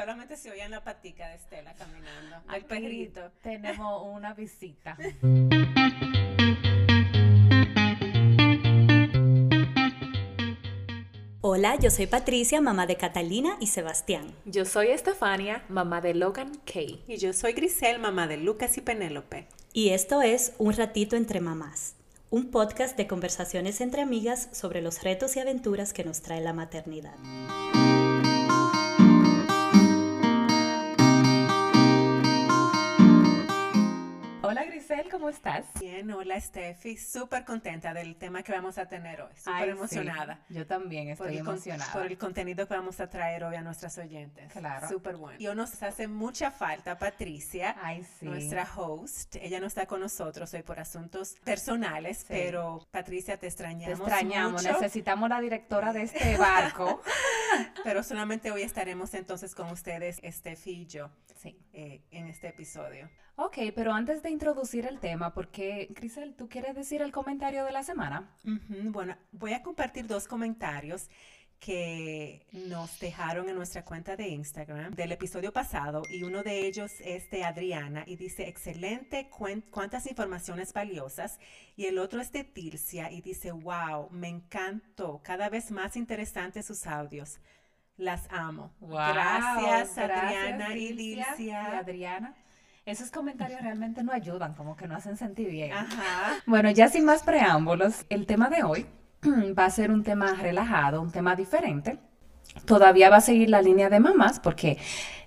solamente se oían la patica de Estela caminando. Al perrito. Tenemos una visita. Hola, yo soy Patricia, mamá de Catalina y Sebastián. Yo soy Estefania, mamá de Logan Kay. Y yo soy Grisel, mamá de Lucas y Penélope. Y esto es Un ratito entre mamás, un podcast de conversaciones entre amigas sobre los retos y aventuras que nos trae la maternidad. Grisel, ¿cómo estás? Bien, hola Steffi, súper contenta del tema que vamos a tener hoy, súper emocionada. sí, Yo también Por estoy con- emocionada. por el contenido que vamos a traer hoy a nuestras oyentes. Claro. Súper bueno. Y hoy nos hace mucha falta Patricia, Ay, sí. nuestra host. Ella no está con nosotros hoy por asuntos personales, Sí. pero Patricia, te Te extrañamos extrañamos, mucho. necesitamos la directora de este barco. Pero solamente hoy estaremos entonces con ustedes, Steffi y yo, sí. eh, este episodio. Ok, pero antes de introducir el tema, porque Grisel, ¿tú quieres decir el comentario de la semana? Ujú, Bueno, voy a compartir dos comentarios que nos dejaron en nuestra cuenta de Instagram del episodio pasado y uno de ellos es de Adriana y dice excelente, cuántas informaciones valiosas y el otro es de Tilcia y dice wow, me encantó, cada vez más interesantes sus audios, las amo. gracias, Adriana y Dilcia. y Adriana. Esos comentarios realmente no ayudan, como que no hacen sentir bien. Ajá. Bueno, ya sin más preámbulos, el tema de hoy va a ser un tema relajado, un tema diferente. Todavía va a seguir la línea de mamás porque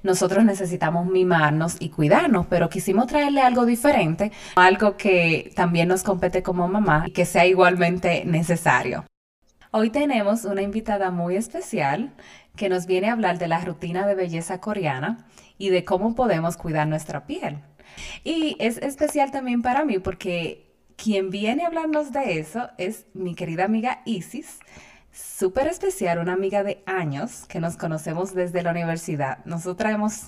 nosotros necesitamos mimarnos y cuidarnos, pero quisimos traerle algo diferente, algo que también nos compete como mamá y que sea igualmente necesario. Hoy tenemos una invitada muy especial que nos viene a hablar de la rutina de belleza coreana y de cómo podemos cuidar nuestra piel. Y es especial también para mí porque quien viene a hablarnos de eso es mi querida amiga Isis, súper especial, una amiga de años que nos conocemos desde la universidad. Nosotras hemos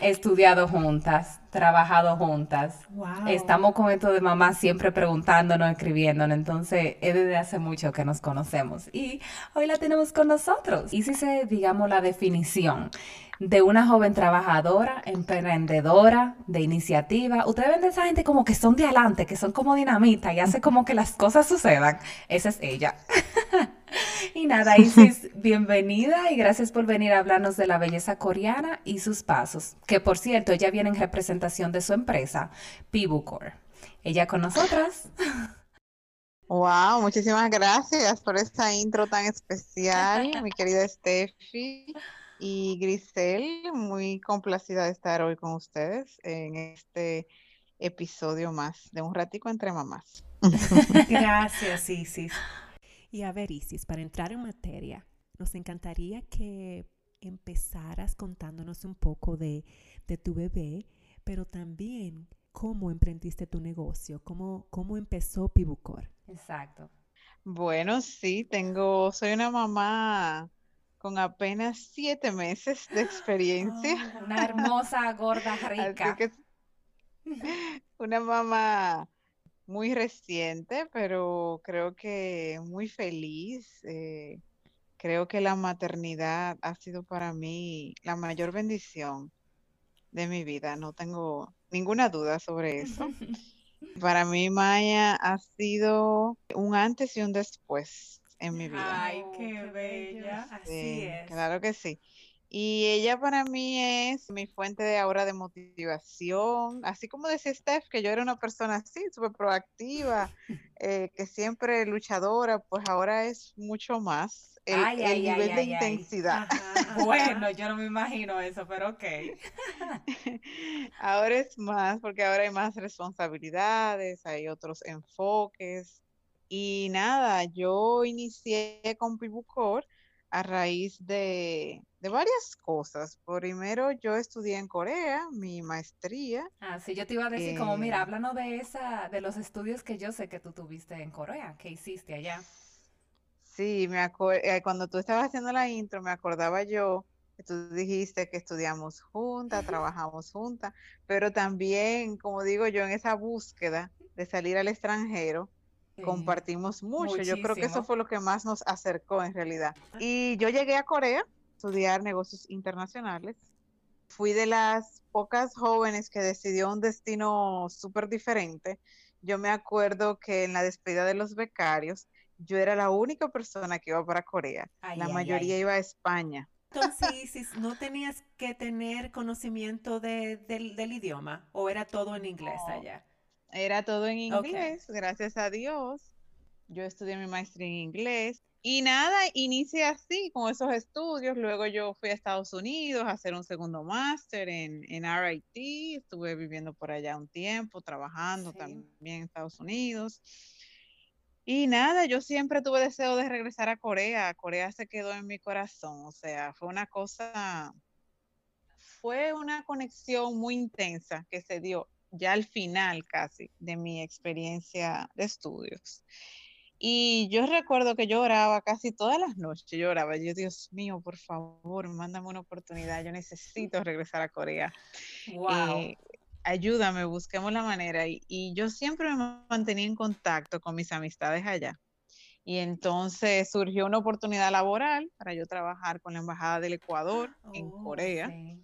estudiado juntas, trabajado juntas. Wow. Estamos con esto de mamá siempre preguntándonos, escribiéndonos, entonces es desde hace mucho que nos conocemos y hoy la tenemos con nosotros. Isis es, digamos, la definición de una joven trabajadora, emprendedora, de iniciativa. Ustedes ven de esa gente como que son de adelante, que son como dinamita y hace como que las cosas sucedan. Esa es ella. y nada, Isis, bienvenida y gracias por venir a hablarnos de la belleza coreana y sus pasos. Que por cierto, ella viene en representación de su empresa, Pibucor. Ella con nosotras. Wow, muchísimas gracias por esta intro tan especial, mi querida Steffi y Grisel. Muy complacida de estar hoy con ustedes en este episodio más de Un Ratico entre Mamás. Gracias, Isis. Y a ver, Isis, para entrar en materia, nos encantaría que empezaras contándonos un poco de, de tu bebé, pero también cómo emprendiste tu negocio, cómo, cómo empezó Pibucor. Exacto. Bueno, sí, tengo, soy una mamá con apenas siete meses de experiencia. Una hermosa, gorda, Así rica. que una mamá muy reciente, pero creo que muy feliz. eh, creo que la maternidad ha sido para mí la mayor bendición de mi vida. No tengo ninguna duda sobre eso. Para mí, Maya ha sido un antes y un después en mi vida. Ay, Oh, qué bella. Así Sí, es. claro que sí. Y ella para mí es mi fuente de ahora de motivación, así como decía Steph, que yo era una persona así, súper proactiva, eh, que siempre luchadora, pues ahora es mucho más el, Ay, el ay, ay, nivel de ay, intensidad. Bueno, yo no me imagino eso, pero ok. Ahora es más, porque ahora hay más responsabilidades, hay otros enfoques. Y nada, yo inicié con Pibucor a raíz de, de varias cosas. Primero, yo estudié en Corea, mi maestría. Ah, sí, yo te iba a decir como, mira, Eh, háblanos de esa, de los estudios que yo sé que tú tuviste en Corea, que hiciste allá. Sí, me acuerdo, cuando tú estabas haciendo la intro, me acordaba yo que tú dijiste que estudiamos juntas, trabajamos juntas, pero también, como digo yo, en esa búsqueda de salir al extranjero, Sí. compartimos mucho. Yo creo que eso muchísimo. fue lo que más nos acercó en realidad. Y yo llegué a Corea estudiar negocios internacionales. Fui de las pocas jóvenes que decidió un destino súper diferente. Yo me acuerdo que en la despedida de los becarios, yo era la única persona que iba para Corea. Ay, la ay, mayoría ay. iba a España. Entonces, no tenías que tener conocimiento de- del, del idioma o era todo en inglés No. allá. Era todo en inglés, gracias a Dios. Yo estudié mi maestría en inglés. Y nada, inicié así con esos estudios. Luego yo fui a Estados Unidos a hacer un segundo máster en, en RIT. Estuve viviendo por allá un tiempo, trabajando Sí. también en Estados Unidos. Y nada, yo siempre tuve deseo de regresar a Corea. Corea se quedó en mi corazón. O sea, fue una cosa, fue una conexión muy intensa que se dio ya al final casi de mi experiencia de estudios. Y yo recuerdo que yo oraba casi todas las noches, yo oraba, yo, Dios mío, por favor, mándame una oportunidad, yo necesito regresar a Corea. Wow. Eh, ayúdame, busquemos la manera. Y, y yo siempre me mantenía en contacto con mis amistades allá. Y entonces surgió una oportunidad laboral para yo trabajar con la Embajada del Ecuador en Oh, Corea. sí.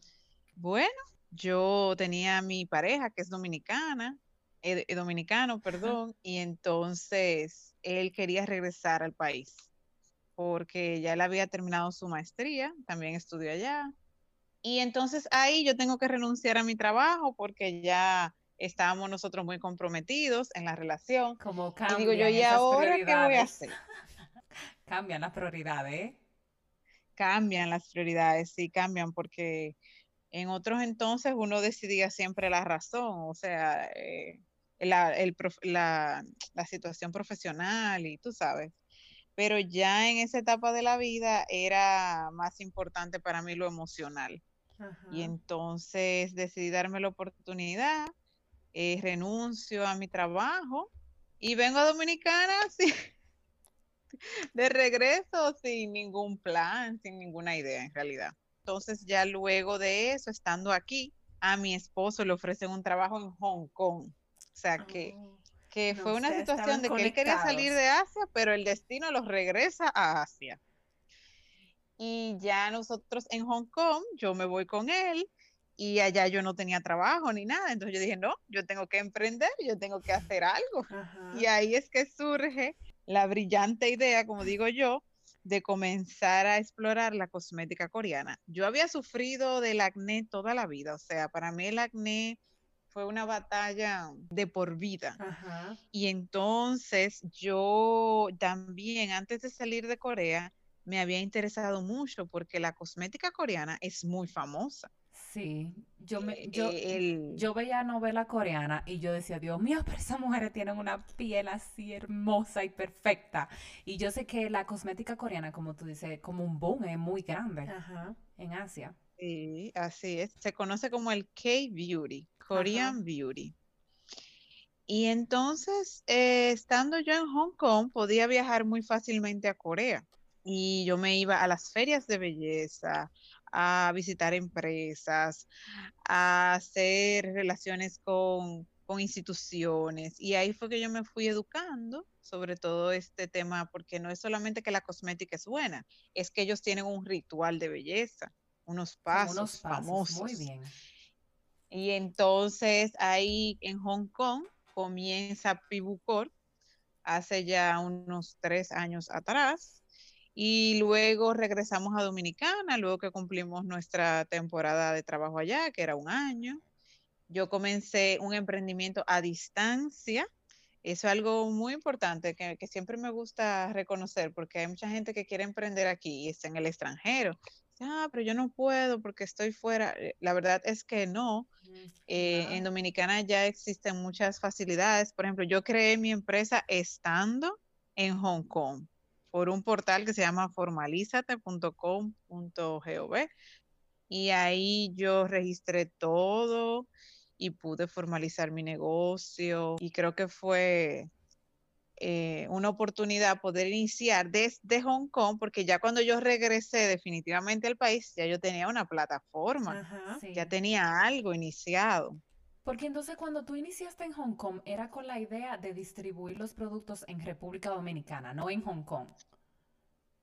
Bueno, yo tenía mi pareja que es dominicana, eh, eh, dominicano, perdón, y entonces él quería regresar al país porque ya él había terminado su maestría, también estudió allá. Y entonces ahí yo tengo que renunciar a mi trabajo porque ya estábamos nosotros muy comprometidos en la relación. Como Y digo yo, ¿y ahora qué voy a hacer? Cambian las prioridades, ¿eh? cambian las prioridades, sí cambian, porque en otros entonces uno decidía siempre la razón, o sea, eh, la, el prof- la, la situación profesional y tú sabes. Pero ya en esa etapa de la vida era más importante para mí lo emocional. Y entonces decidí darme la oportunidad, eh, renuncio a mi trabajo y vengo a Dominicana sí, de regreso sin ningún plan, sin ninguna idea en realidad. Entonces ya luego de eso, estando aquí, a mi esposo le ofrecen un trabajo en Hong Kong. O sea que, Oh. que No, fue una situación de que él quería salir de. Asia, pero el destino los regresa a Asia. Y ya nosotros en Hong Kong, yo me voy con él y allá yo no tenía trabajo ni nada. Entonces yo dije, no, yo tengo que emprender, yo tengo que hacer algo. Ajá. Y ahí es que surge la brillante idea, como digo yo, de comenzar a explorar la cosmética coreana. Yo había sufrido del acné toda la vida, o sea, para mí el acné fue una batalla de por vida. Ajá. Y entonces yo también, antes de salir de Corea, me había interesado mucho porque la cosmética coreana es muy famosa. Sí, yo me, yo, Eh, el- yo veía novela coreana y yo decía, Dios mío, pero esas mujeres tienen una piel así hermosa y perfecta. Y yo sé que la cosmética coreana, como tú dices, como un boom, es muy grande Ajá. en Asia. Sí, así es. Se conoce como el K-Beauty, Korean Beauty. Y entonces, eh, estando yo en Hong Kong, podía viajar muy fácilmente a Corea. Y yo me iba a las ferias de belleza, a visitar empresas, a hacer relaciones con, con instituciones. Y ahí fue que yo me fui educando sobre todo este tema, porque no es solamente que la cosmética es buena, es que ellos tienen un ritual de belleza, unos pasos unos pasos, famosos. muy bien. Y entonces ahí en Hong Kong comienza Pibucor hace ya unos tres años atrás. Y luego regresamos a Dominicana, luego que cumplimos nuestra temporada de trabajo allá, que era un año. Yo comencé un emprendimiento a distancia. Eso es algo muy importante que, que siempre me gusta reconocer, porque hay mucha gente que quiere emprender aquí y está en el extranjero. Ah, pero yo no puedo porque estoy fuera. Eh, La verdad es que no. Eh, en Dominicana ya existen muchas facilidades. Por ejemplo, yo creé mi empresa estando en Hong Kong por un portal que se llama formalizate.com.gov y ahí yo registré todo y pude formalizar mi negocio y creo que fue eh, una oportunidad poder iniciar desde Hong Kong porque ya cuando yo regresé definitivamente al país ya yo tenía una plataforma, Ajá. Sí. ya tenía algo iniciado. Porque entonces cuando tú iniciaste en Hong Kong era con la idea de distribuir los productos en República Dominicana, no en Hong Kong.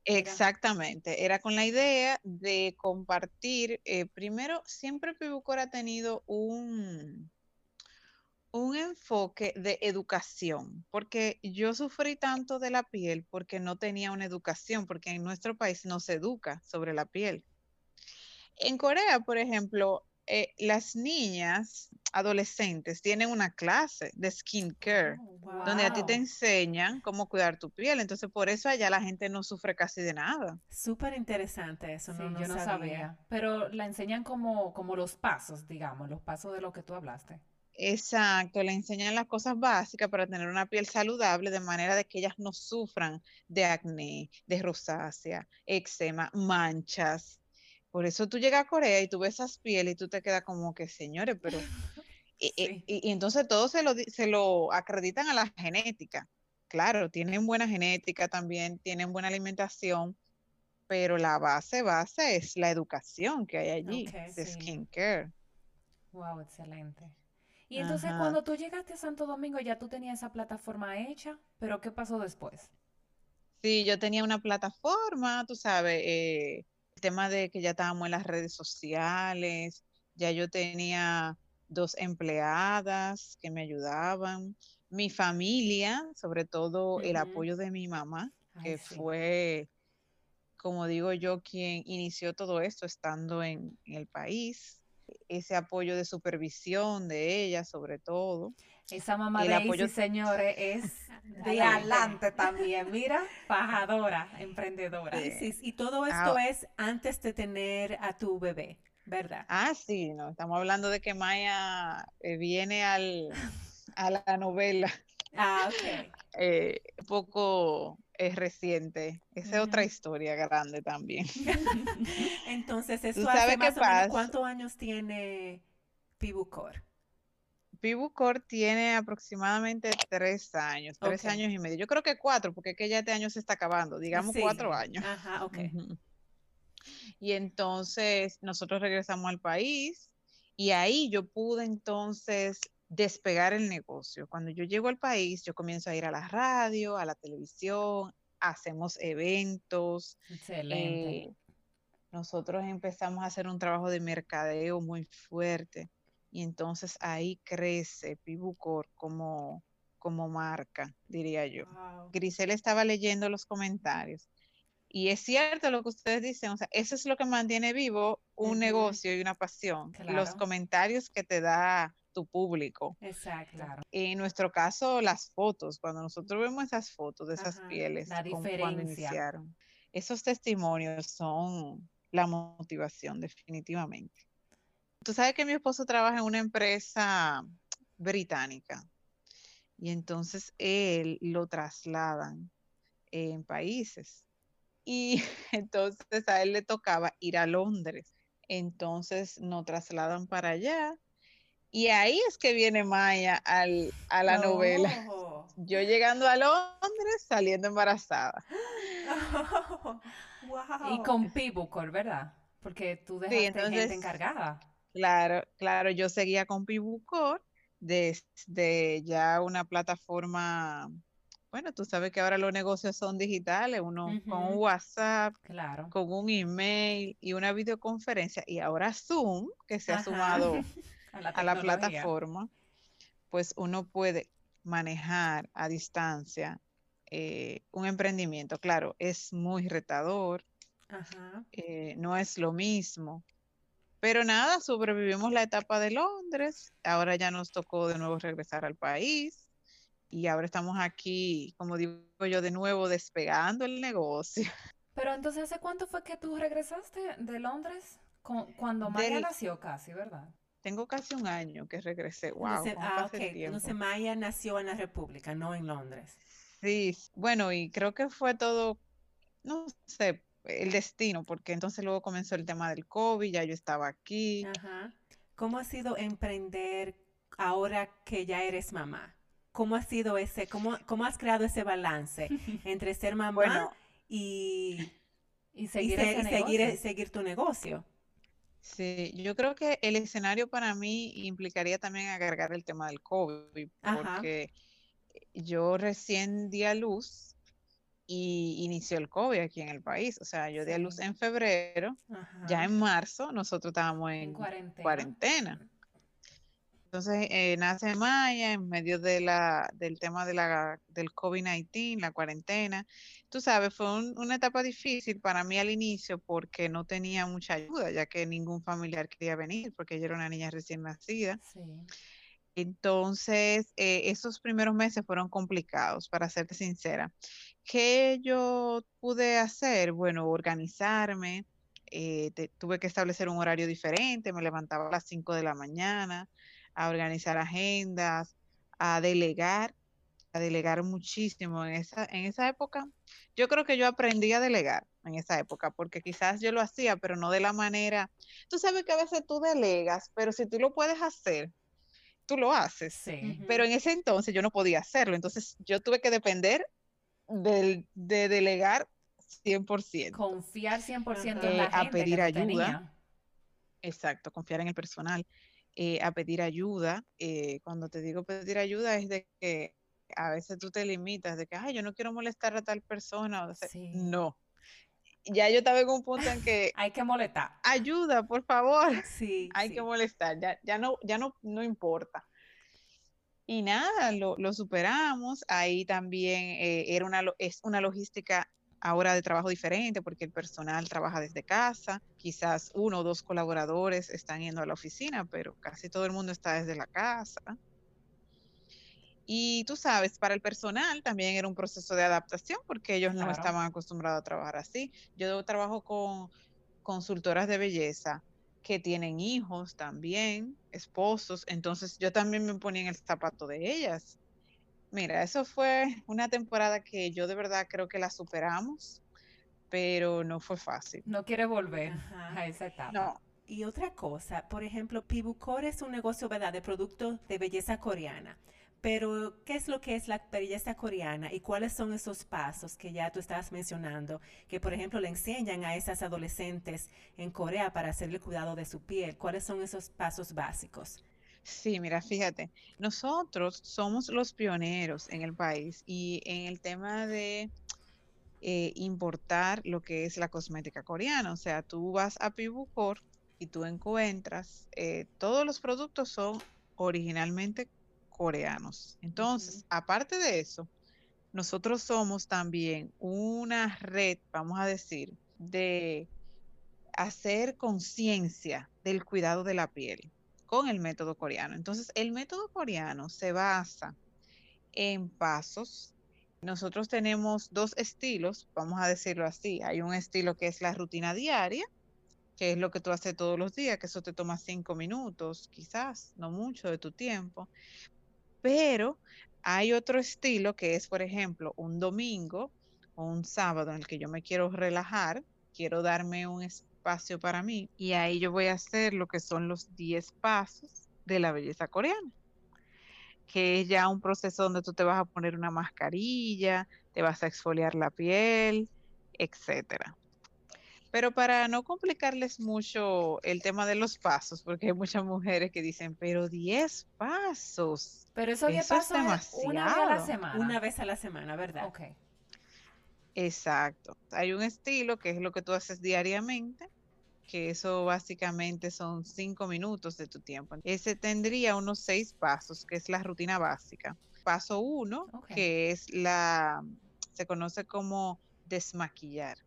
Exactamente, era con la idea de compartir, eh, primero, siempre Pibucor ha tenido un, un enfoque de educación, porque yo sufrí tanto de la piel porque no tenía una educación, porque en nuestro país no se educa sobre la piel. En Corea, por ejemplo, eh, las niñas adolescentes tienen una clase de skincare Oh, donde a ti te enseñan cómo cuidar tu piel. Entonces, por eso allá la gente no sufre casi de nada. Súper interesante eso, Sí, no, no yo no sabía. sabía. Pero la enseñan como, como los pasos, digamos, los pasos de lo que tú hablaste. Exacto, le enseñan las cosas básicas para tener una piel saludable de manera de que ellas no sufran de acné, de rosácea, eczema, manchas. Por eso tú llegas a Corea y tú ves esas pieles y tú te quedas como que, señores, pero... Y, y- Sí. y- y entonces todo se lo, se lo acreditan a la genética. Claro, tienen buena genética también, tienen buena alimentación, pero la base, base es la educación que hay allí de sí. skincare. Wow, excelente. Y entonces Ajá. cuando tú llegaste a Santo Domingo ya tú tenías esa plataforma hecha, pero ¿qué pasó después? Sí, yo tenía una plataforma, tú sabes, eh, tema de que ya estábamos en las redes sociales, ya yo tenía dos empleadas que me ayudaban, mi familia, sobre todo el apoyo de mi mamá, Ay, que sí. fue, como digo yo, quien inició todo esto estando en, en el país, ese apoyo de supervisión de ella, sobre todo. Esa mamá El de apoyo- Isis, señores, es de Adelante. también. Mira, fajadora, emprendedora. Sí. Isis, y todo Ah, esto es antes de tener a tu bebé, ¿verdad? Ah, sí, no, estamos hablando de que Maya eh, viene al, a la novela Ah, ok. eh, poco eh, reciente. Esa es otra historia grande también. Entonces, ¿Tú eso sabes hace qué más menos? ¿cuántos años tiene Pibucor? Pibucor tiene aproximadamente tres años, tres años y medio. Yo creo que cuatro, porque es que ya este año se está acabando, digamos Sí. cuatro años. Ajá, ok. Y entonces nosotros regresamos al país y ahí yo pude entonces despegar el negocio. Cuando yo llego al país, yo comienzo a ir a la radio, a la televisión, hacemos eventos. Excelente. eh, nosotros empezamos a hacer un trabajo de mercadeo muy fuerte y entonces ahí crece Pibucor como, como marca, diría yo. Wow. Grisel estaba leyendo los comentarios. Y es cierto lo que ustedes dicen, o sea, eso es lo que mantiene vivo un negocio y una pasión, los comentarios que te da tu público. Exacto. Claro. En nuestro caso, las fotos, cuando nosotros vemos esas fotos de esas Ajá, pieles, la como cuando diferencia. iniciaron, esos testimonios son la motivación, definitivamente. Tú sabes que mi esposo trabaja en una empresa británica y entonces él lo trasladan en países y entonces a él le tocaba ir a Londres. Entonces nos trasladan para allá y ahí es que viene Maya al, a la novela. Yo llegando a Londres, saliendo embarazada. Wow. Y con Pibucor, ¿verdad? Porque tú Sí, dejaste gente entonces- encargada. Claro, claro, yo seguía con Pibucor desde ya una plataforma, bueno, tú sabes que ahora los negocios son digitales, uno con un. WhatsApp, Claro. con un email y una videoconferencia y ahora Zoom, que se ha sumado A la a la tecnología. plataforma, pues uno puede manejar a distancia eh, un emprendimiento. Claro, es muy retador, Ajá. eh, no es lo mismo. Pero nada, sobrevivimos la etapa de Londres, ahora ya nos tocó de nuevo regresar al país y ahora estamos aquí, como digo yo, de nuevo despegando el negocio. Pero entonces, ¿hace cuánto fue que tú regresaste de Londres? Cu- cuando Del- nació casi, ¿verdad? Tengo casi un año que regresé. Wow, Entonces, cómo ah. Entonces Maya nació en la República, no en Londres. Sí, bueno, y creo que fue todo, no sé, el destino, porque entonces luego comenzó el tema del COVID, ya yo estaba aquí. Ajá. ¿Cómo ha sido emprender ahora que ya eres mamá? ¿Cómo ha sido ese, cómo, cómo has creado ese balance entre ser mamá Bueno, y, Y y seguir se- ese y seguir, seguir tu negocio? Sí, yo creo que el escenario para mí implicaría también agregar el tema del COVID, Ajá. porque yo recién di a luz y inició el COVID aquí en el país. O sea, yo di a luz en febrero, ya en marzo nosotros estábamos en, En cuarentena. cuarentena. Entonces eh, nace Maya en medio de la, del tema de la, del COVID-19, la cuarentena. Tú sabes, fue un- una etapa difícil para mí al inicio porque no tenía mucha ayuda, ya que ningún familiar quería venir porque ella era una niña recién nacida. Sí. Entonces, eh, esos primeros meses fueron complicados, para serte sincera. ¿Qué yo pude hacer? Bueno, organizarme. eh, te- tuve que establecer un horario diferente. Me levantaba a las 5 de la mañana a organizar agendas, a delegar, a delegar muchísimo en esa, en esa época. Yo creo que yo aprendí a delegar en esa época, porque quizás yo lo hacía, pero no de la manera. Tú sabes que a veces tú delegas, pero si tú lo puedes hacer, tú lo haces. Sí. Pero en ese entonces yo no podía hacerlo, entonces yo tuve que depender del, de delegar 100%. Confiar 100% Ajá. en la Eh, a pedir que ayuda. Exacto, confiar en el personal, eh, a pedir ayuda. eh, cuando te digo pedir ayuda es de que a veces tú te limitas de que, ay, yo no quiero molestar a tal persona. o sea, Sí. No. Ya yo estaba en un punto en que, Hay que molestar. ayuda, por favor. Sí, hay sí. que molestar, ya, ya no, ya no, no importa. Y nada, lo, lo superamos. Ahí también eh, era una, es una logística ahora de trabajo diferente porque el personal trabaja desde casa. Quizás uno o dos colaboradores están yendo a la oficina, pero casi todo el mundo está desde la casa. Y tú sabes, para el personal también era un proceso de adaptación porque ellos no Claro. estaban acostumbrados a trabajar así. Yo trabajo con consultoras de belleza que tienen hijos también, esposos, entonces yo también me ponía en el zapato de ellas. Mira, eso fue una temporada que yo de verdad creo que la superamos, pero no fue fácil. No quiere volver Ajá. a esa etapa. No, Y otra cosa, por ejemplo, Pibucor es un negocio, ¿verdad?, de productos de belleza coreana. Pero, ¿qué es lo que es la belleza coreana y cuáles son esos pasos que ya tú estabas mencionando? Que, por ejemplo, le enseñan a esas adolescentes en Corea para hacerle cuidado de su piel. ¿Cuáles son esos pasos básicos? Sí, mira, fíjate, nosotros somos los pioneros en el país y en el tema de eh, importar lo que es la cosmética coreana. O sea, tú vas a Pibucor y tú encuentras, eh, todos los productos son originalmente coreanos. Entonces, aparte de eso, nosotros somos también una red, vamos a decir, de hacer conciencia del cuidado de la piel con el método coreano. Entonces, el método coreano se basa en pasos. Nosotros tenemos dos estilos, vamos a decirlo así. Hay un estilo que es la rutina diaria, que es lo que tú haces todos los días, que eso te toma cinco minutos, quizás, no mucho de tu tiempo. Pero hay otro estilo que es, por ejemplo, un domingo o un sábado en el que yo me quiero relajar, quiero darme un espacio para mí y ahí yo voy a hacer lo que son los 10 pasos de la belleza coreana, que es ya un proceso donde tú te vas a poner una mascarilla, te vas a exfoliar la piel, etcétera. Pero para no complicarles mucho el tema de los pasos, porque hay muchas mujeres que dicen, pero 10 pasos. Pero esos 10 Eso es pasos es una vez a la semana. Una vez a la semana, ¿verdad? Ok. Exacto. Hay un estilo que es lo que tú haces diariamente, que eso básicamente son cinco minutos de tu tiempo. Ese tendría unos seis pasos, que es la rutina básica. Paso uno, que es la, se conoce como desmaquillar.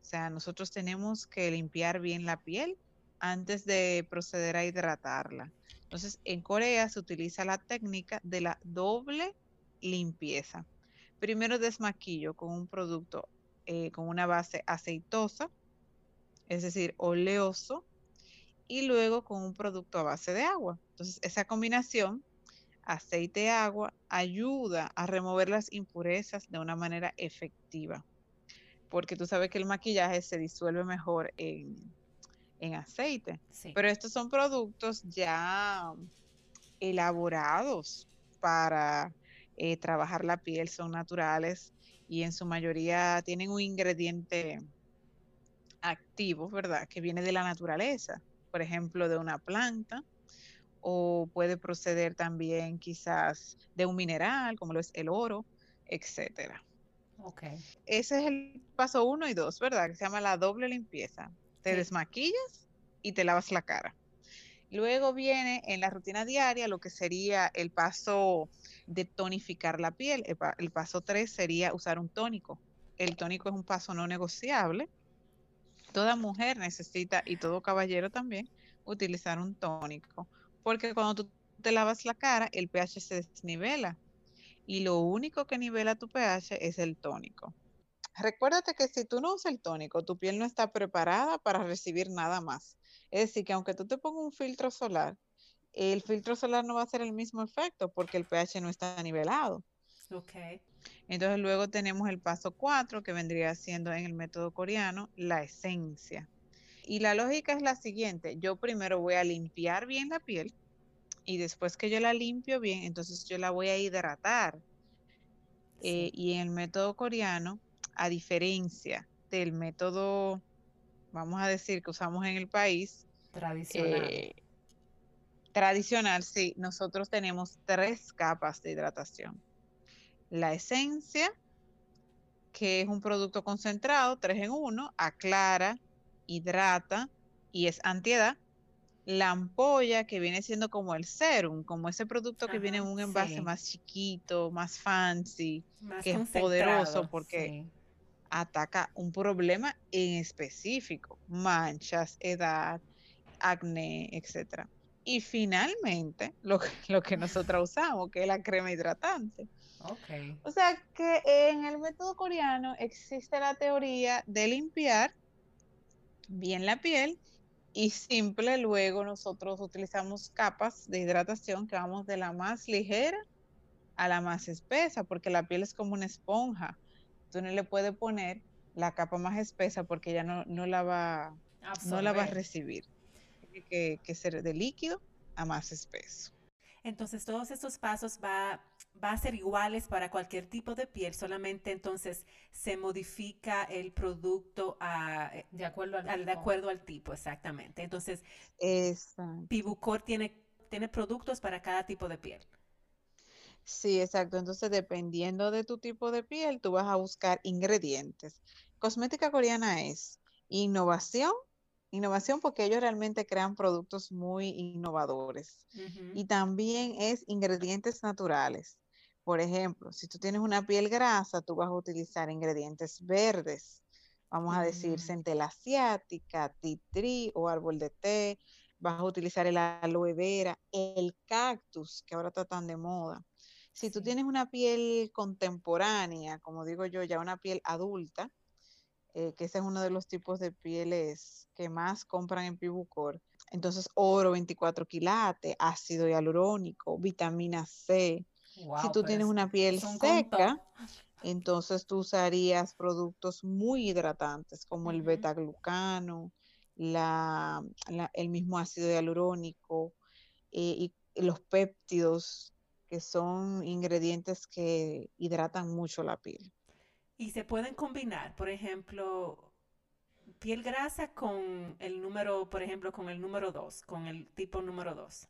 O sea, nosotros tenemos que limpiar bien la piel antes de proceder a hidratarla. Entonces, en Corea se utiliza la técnica de la doble limpieza. Primero desmaquillo con un producto eh, con una base aceitosa, es decir, oleoso, y luego con un producto a base de agua. Entonces, esa combinación, aceite-agua, ayuda a remover las impurezas de una manera efectiva, porque tú sabes que el maquillaje se disuelve mejor en, en aceite. Sí. Pero estos son productos ya elaborados para eh, trabajar la piel, son naturales y en su mayoría tienen un ingrediente activo, ¿verdad? Que viene de la naturaleza, por ejemplo, de una planta o puede proceder también quizás de un mineral, como lo es el oro, etcétera. Ok. Ese es el paso uno y dos, ¿verdad? Que se llama la doble limpieza. Te Sí. desmaquillas y te lavas la cara. Luego viene en la rutina diaria lo que sería el paso de tonificar la piel. El paso tres sería usar un tónico. El tónico es un paso no negociable. Toda mujer necesita, y todo caballero también, utilizar un tónico. Porque cuando tú te lavas la cara, el pH se desnivela. Y lo único que nivela tu pH es el tónico. Recuérdate que si tú no usas el tónico, tu piel no está preparada para recibir nada más. Es decir, que aunque tú te pongas un filtro solar, el filtro solar no va a hacer el mismo efecto porque el pH no está nivelado. Ok. Entonces luego tenemos el paso 4 que vendría siendo en el método coreano la esencia. Y la lógica es la siguiente, yo primero voy a limpiar bien la piel y después que yo la limpio bien, entonces yo la voy a hidratar. Eh, y en el método coreano, a diferencia del método, vamos a decir, que usamos en el país, Tradicional. eh, tradicional, sí, nosotros tenemos tres capas de hidratación. La esencia, que es un producto concentrado, tres en uno, aclara, hidrata y es antiedad. La ampolla, que viene siendo como el serum, como ese producto que viene en un envase sí. más chiquito, más fancy, Más que es poderoso porque Sí. ataca un problema en específico, manchas, edad, acné, etcétera. Y finalmente, lo, lo que nosotros usamos, que es la crema hidratante. Ok. O sea que en el método coreano existe la teoría de limpiar bien la piel y simple, luego nosotros utilizamos capas de hidratación que vamos de la más ligera a la más espesa, porque la piel es como una esponja. Tú no le puedes poner la capa más espesa porque ya no, no la va, no la va a recibir. Tiene que, que ser de líquido a más espeso. Entonces, todos estos pasos va, va a ser iguales para cualquier tipo de piel, solamente entonces se modifica el producto a- eh, De acuerdo al de tipo. acuerdo al tipo, exactamente. Entonces, Exacto. Pibucor tiene, tiene productos para cada tipo de piel. Sí, exacto. Entonces, dependiendo de tu tipo de piel, tú vas a buscar ingredientes. Cosmética coreana es innovación, innovación porque ellos realmente crean productos muy innovadores. Y también es ingredientes naturales. Por ejemplo, si tú tienes una piel grasa, tú vas a utilizar ingredientes verdes. Vamos a decir Mm. centella asiática, tree o árbol de té. Vas a utilizar el aloe vera, el cactus, que ahora está tan de moda. Si tú tienes una piel contemporánea, como digo yo, ya una piel adulta, eh, que ese es uno de los tipos de pieles que más compran en Pibucor. Entonces, oro 24 quilates, ácido hialurónico, vitamina C. si tú tienes es- una piel seca, entonces tú usarías productos muy hidratantes como el beta-glucano, la, la- el mismo ácido hialurónico eh, y los péptidos, que son ingredientes que hidratan mucho la piel. Y se pueden combinar, por ejemplo, piel grasa con el número, por ejemplo, con el número 2, con el tipo número 2,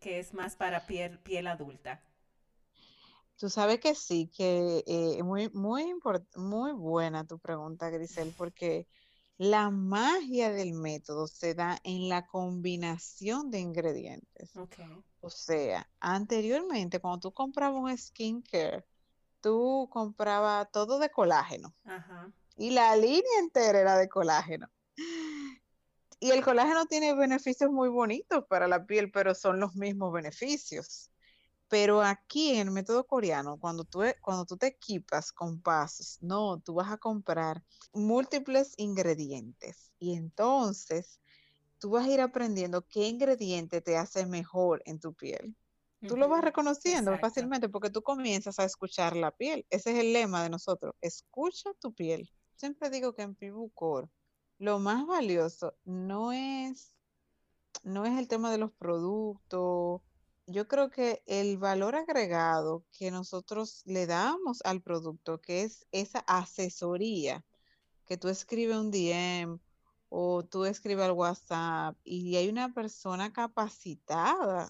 que es más para piel, piel adulta. Tú sabes que sí, que eh, muy, muy, muy buena tu pregunta, Grisel, porque la magia del método se da en la combinación de ingredientes. Ok. O sea, anteriormente, cuando tú comprabas un skincare, tú comprabas todo de colágeno Ajá. y la línea entera era de colágeno. Y el colágeno tiene beneficios muy bonitos para la piel, pero son los mismos beneficios. Pero aquí en el método coreano, cuando tú, e- cuando tú te equipas con pasos, no, tú vas a comprar múltiples ingredientes y entonces tú vas a ir aprendiendo qué ingrediente te hace mejor en tu piel. Tú lo vas reconociendo Exacto. fácilmente porque tú comienzas a escuchar la piel. Ese es el lema de nosotros, escucha tu piel. Siempre digo que en Pibucor lo más valioso no es, no es el tema de los productos. Yo creo que el valor agregado que nosotros le damos al producto, que es esa asesoría, que tú escribes un DM o tú escribes al WhatsApp y hay una persona capacitada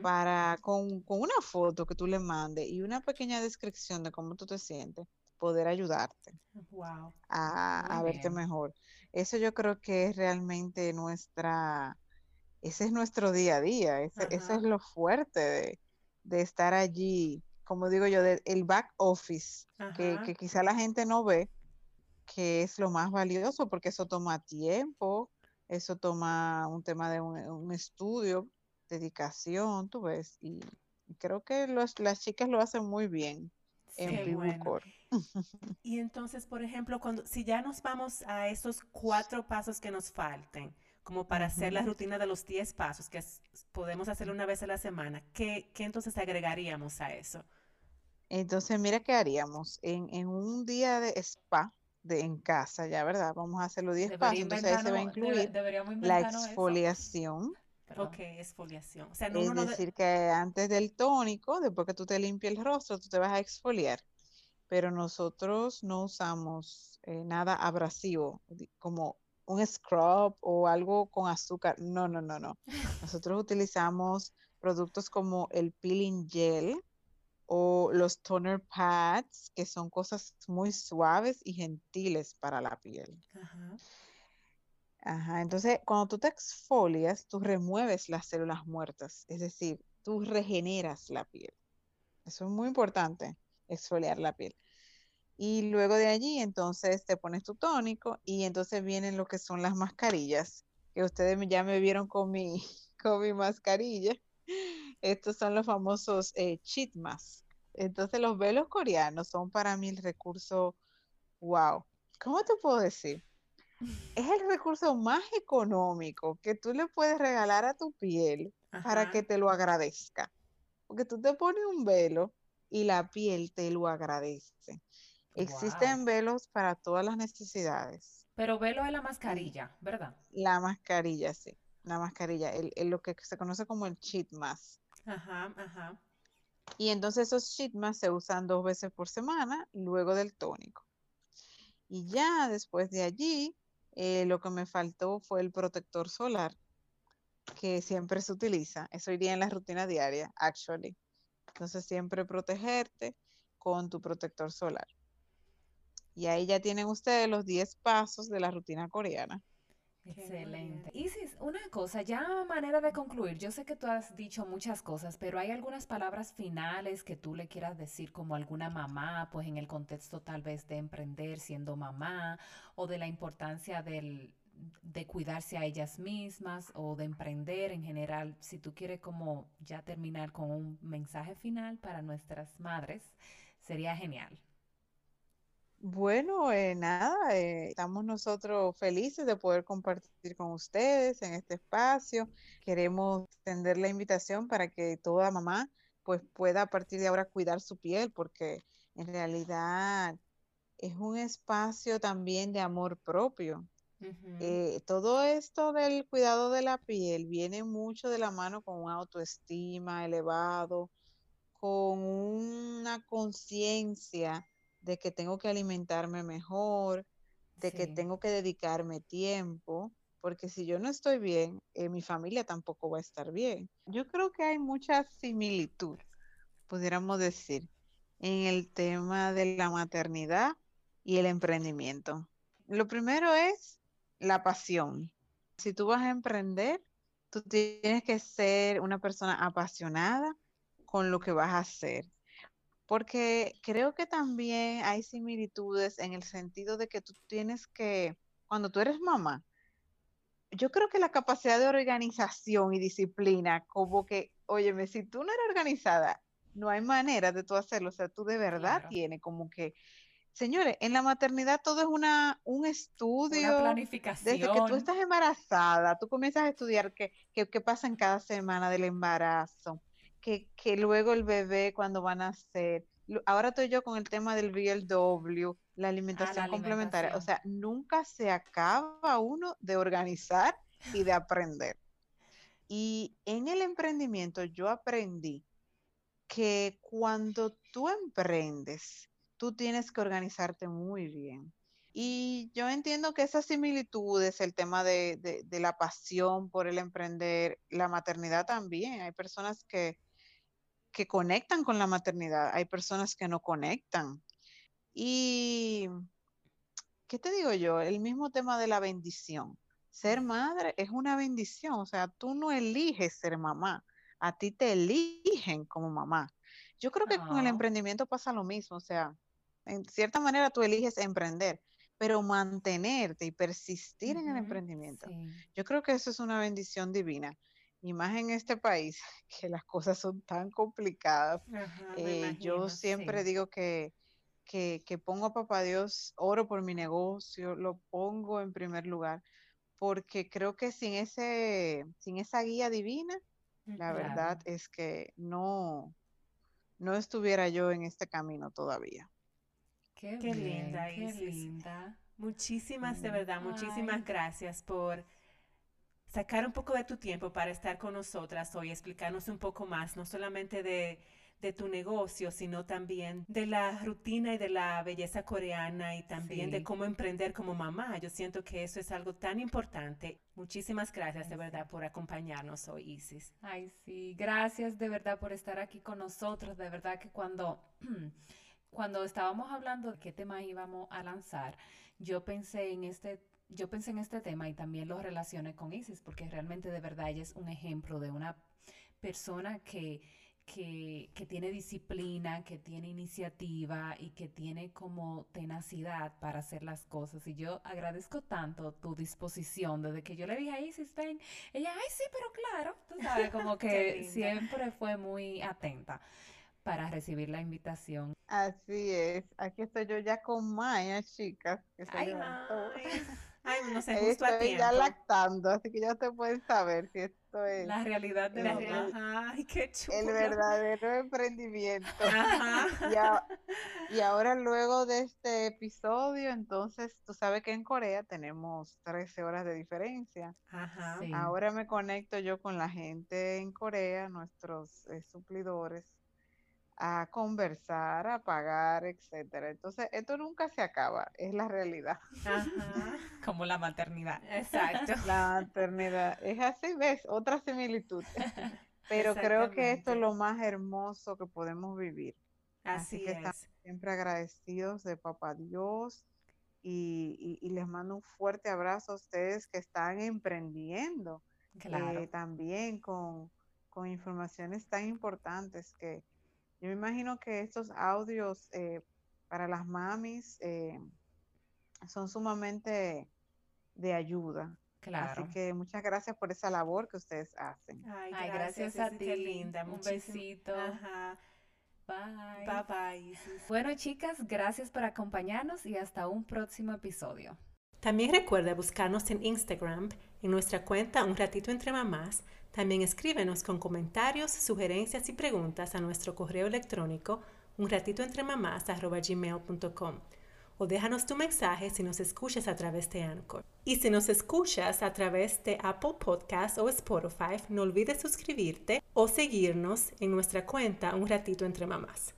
Para con, con una foto que tú le mandes y una pequeña descripción de cómo tú te sientes, poder ayudarte Wow. a, a verte mejor. Eso yo creo que es realmente nuestra, ese es nuestro día a día, ese, es lo fuerte de, de estar allí, como digo yo, de- el back office, que, que quizá la gente no ve, que es lo más valioso, porque eso toma tiempo, eso toma un tema de un, un estudio, dedicación, tú ves, y, creo que los, las chicas lo hacen muy bien en. Qué People bueno. Core. Y entonces, por ejemplo, cuando si ya nos vamos a esos cuatro pasos que nos falten, como para hacer la rutina de los 10 pasos, que es- podemos hacerlo una vez a la semana, ¿qué, qué entonces agregaríamos a eso? Entonces, mira qué haríamos en, en un día de spa de, en casa, ya, ¿verdad? Vamos a hacer los 10 pasos, entonces ahí se va a debe- incluir la eso. Ok, exfoliación. O sea, no, es uno no de- decir, que antes del tónico, después que tú te limpies el rostro, tú te vas a exfoliar, pero nosotros no usamos eh, nada abrasivo, como un scrub o algo con azúcar. No, no, no, no. Nosotros utilizamos productos como el peeling gel o los toner pads, que son cosas muy suaves y gentiles para la piel. Ajá. Ajá, entonces cuando tú te exfolias, tú remueves las células muertas, es decir, tú regeneras la piel. Eso es muy importante, exfoliar la piel. Y luego de allí, entonces te pones tu tónico y entonces vienen lo que son las mascarillas, que ustedes ya me vieron con mi, con mi mascarilla. Estos son los famosos eh, masks. Entonces los velos coreanos son para mí el recurso, wow, ¿cómo te puedo decir? Es el recurso más económico que tú le puedes regalar a tu piel para que te lo agradezca. Porque tú te pones un velo y la piel te lo agradece. Existen velos para todas las necesidades. Pero velo es la mascarilla, ¿verdad? La mascarilla, sí. La mascarilla, el, el- lo que se conoce como el sheet mask. Ajá, ajá. Y entonces esos sheet masks se usan dos veces por semana luego del tónico. Y ya después de allí, eh, lo que me faltó fue el protector solar, que siempre se utiliza. Eso iría en la rutina diaria, actually. Entonces siempre protegerte con tu protector solar. Y ahí ya tienen ustedes los 10 pasos de la rutina coreana. Excelente. Isis, una cosa, ya a manera de concluir, yo sé que tú has dicho muchas cosas, pero hay algunas palabras finales que tú le quieras decir como alguna mamá, pues en el contexto tal vez de emprender siendo mamá o de la importancia del, de cuidarse a ellas mismas o de emprender en general. Si tú quieres como ya terminar con un mensaje final para nuestras madres, sería genial. Bueno, eh, nada, eh, estamos nosotros felices de poder compartir con ustedes en este espacio. Queremos extender la invitación para que toda mamá pues pueda a partir de ahora cuidar su piel, porque en realidad es un espacio también de amor propio. Eh, todo esto del cuidado de la piel viene mucho de la mano con una autoestima elevado, con una conciencia de que tengo que alimentarme mejor, de que tengo que dedicarme tiempo, porque si yo no estoy bien, eh, mi familia tampoco va a estar bien. Yo creo que hay mucha similitud, pudiéramos decir, en el tema de la maternidad y el emprendimiento. Lo primero es la pasión. Si tú vas a emprender, tú tienes que ser una persona apasionada con lo que vas a hacer. Porque creo que también hay similitudes en el sentido de que tú tienes que, cuando tú eres mamá, yo creo que la capacidad de organización y disciplina, como que, óyeme, si tú no eres organizada, no hay manera de tú hacerlo. O sea, tú de verdad Claro. tienes como que, señores, en la maternidad todo es una, un Una estudio. Desde que tú planificación. estás embarazada, tú comienzas a estudiar qué, qué, qué pasa en cada semana del embarazo, que, que luego el bebé cuando van a nacer. Ahora estoy yo con el tema del VLW, la alimentación complementaria. O sea, nunca se acaba uno de organizar y de aprender. Y en el emprendimiento yo aprendí que cuando tú emprendes, tú tienes que organizarte muy bien. Y yo entiendo que esas similitudes, el tema de, de- de la pasión por el emprender, la maternidad también, hay personas que, que conectan con la maternidad, hay personas que no conectan. Y, ¿qué te digo yo? El mismo tema de la bendición. Ser madre es una bendición, o sea, tú no eliges ser mamá, a ti te eligen como mamá. Yo creo que con el Ah. emprendimiento pasa lo mismo, o sea, en cierta manera tú eliges emprender, pero mantenerte y persistir en el emprendimiento. sí. Yo creo que eso es una bendición divina. Y más en este país, que las cosas son tan complicadas. Ajá, Eh, yo siempre sí. digo que, que, que pongo a Papá Dios, oro por mi negocio, lo pongo en primer lugar, porque creo que sin ese, sin esa guía divina, la Ujú. verdad es que no, no estuviera yo en este camino todavía. Qué, Qué bien, linda, qué Isis. linda. Muchísimas, de Mm. verdad, muchísimas Ay. gracias por sacar un poco de tu tiempo para estar con nosotras hoy, explicarnos un poco más, no solamente de, de tu negocio, sino también de la rutina y de la belleza coreana y también de cómo emprender como mamá. Yo siento que eso es algo tan importante. Muchísimas gracias, de sí. verdad, por acompañarnos hoy, Isis. Ay, sí, gracias de verdad por estar aquí con nosotros. De verdad que cuando, cuando estábamos hablando de qué tema íbamos a lanzar, yo pensé en este, yo pensé en este tema y también lo relacioné con Isis, porque realmente de verdad ella es un ejemplo de una persona que, que, que tiene disciplina, que tiene iniciativa y que tiene como tenacidad para hacer las cosas. Y yo agradezco tanto tu disposición desde que yo le dije a Isis, ven, ella, ay, sí, pero claro, tú sabes, como que siempre fue muy atenta para recibir la invitación. Así es, aquí estoy yo ya con Maya, chicas, que se Ay, levantó. ay, no sé, justo a Estoy ya tiempo. lactando, así que ya te pueden saber si esto es La realidad de La la el- re- mamá. Ajá, ay, qué chulo. el verdadero emprendimiento. Ajá. Y, a- y ahora luego de este episodio, entonces tú sabes que en Corea tenemos 13 horas de diferencia. Ajá. Sí. Ahora me conecto yo con la gente en Corea, nuestros eh, suplidores, a conversar, a pagar, etcétera. Entonces, esto nunca se acaba, es la realidad. Ajá. Como la maternidad. Exacto. La maternidad es así, ¿ves? Otra similitud. Pero creo que esto es lo más hermoso que podemos vivir. Así Así que estamos es. siempre agradecidos de Papá Dios y, y- y les mando un fuerte abrazo a ustedes que están emprendiendo Claro. eh, también con, con informaciones tan importantes que yo me imagino que estos audios eh, para las mamis eh, son sumamente de ayuda. Claro. Así que muchas gracias por esa labor que ustedes hacen. Ay, Ay, gracias, a ti. qué linda. Un besito. Ajá. Bye. Bye bye. Bueno, chicas, gracias por acompañarnos y hasta un próximo episodio. También recuerda buscarnos en Instagram, en nuestra cuenta Un Ratito Entre Mamás. También escríbenos con comentarios, sugerencias y preguntas a nuestro correo electrónico unratitoentremamás.gmail.com o déjanos tu mensaje si nos escuchas a través de Anchor. Y si nos escuchas a través de Apple Podcast o Spotify, no olvides suscribirte o seguirnos en nuestra cuenta Un Ratito Entre Mamás.